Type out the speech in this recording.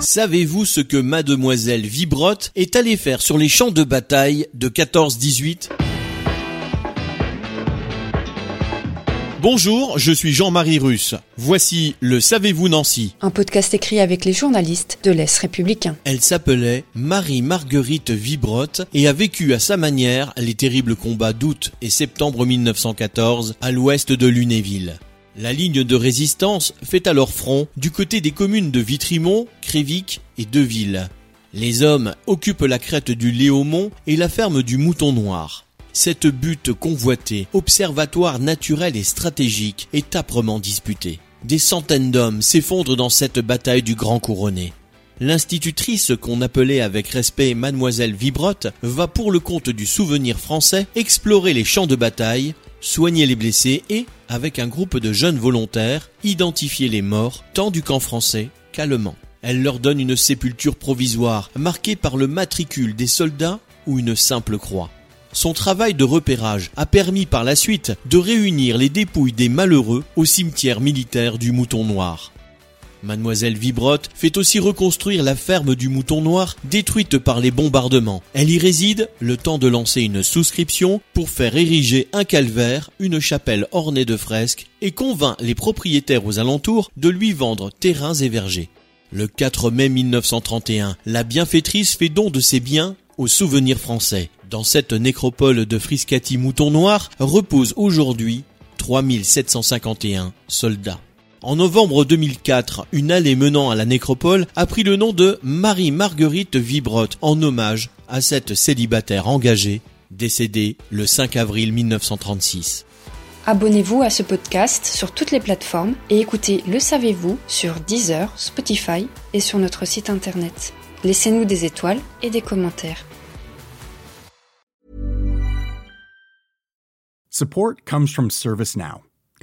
Savez-vous ce que mademoiselle Vibrotte est allée faire sur les champs de bataille de 14-18 Bonjour, je suis Jean-Marie Russe. Voici le Savez-vous Nancy Un podcast écrit avec les journalistes de l'Est républicain. Elle s'appelait Marie-Marguerite Vibrotte et a vécu à sa manière les terribles combats d'août et septembre 1914 à l'ouest de Lunéville. La ligne de résistance fait alors front du côté des communes de Vitrimont, Crévic et Deville. Les hommes occupent la crête du Léaumont et la ferme du Mouton Noir. Cette butte convoitée, observatoire naturel et stratégique, est âprement disputée. Des centaines d'hommes s'effondrent dans cette bataille du Grand Couronné. L'institutrice qu'on appelait avec respect Mademoiselle Vibrotte va pour le compte du souvenir français explorer les champs de bataille, soigner les blessés et, avec un groupe de jeunes volontaires, identifier les morts tant du camp français qu'allemand. Elle leur donne une sépulture provisoire marquée par le matricule des soldats ou une simple croix. Son travail de repérage a permis par la suite de réunir les dépouilles des malheureux au cimetière militaire du Mouton Noir. Mademoiselle Vibrotte fait aussi reconstruire la ferme du Mouton Noir détruite par les bombardements. Elle y réside le temps de lancer une souscription pour faire ériger un calvaire, une chapelle ornée de fresques et convainc les propriétaires aux alentours de lui vendre terrains et vergers. Le 4 mai 1931, la bienfaitrice fait don de ses biens au souvenir français. Dans cette nécropole de Friscati Mouton Noir reposent aujourd'hui 3751 soldats. En novembre 2004, une allée menant à la nécropole a pris le nom de Marie-Marguerite Vibrotte en hommage à cette célibataire engagée, décédée le 5 avril 1936. Abonnez-vous à ce podcast sur toutes les plateformes et écoutez Le Savez-vous sur Deezer, Spotify et sur notre site internet. Laissez-nous des étoiles et des commentaires. Support comes from ServiceNow,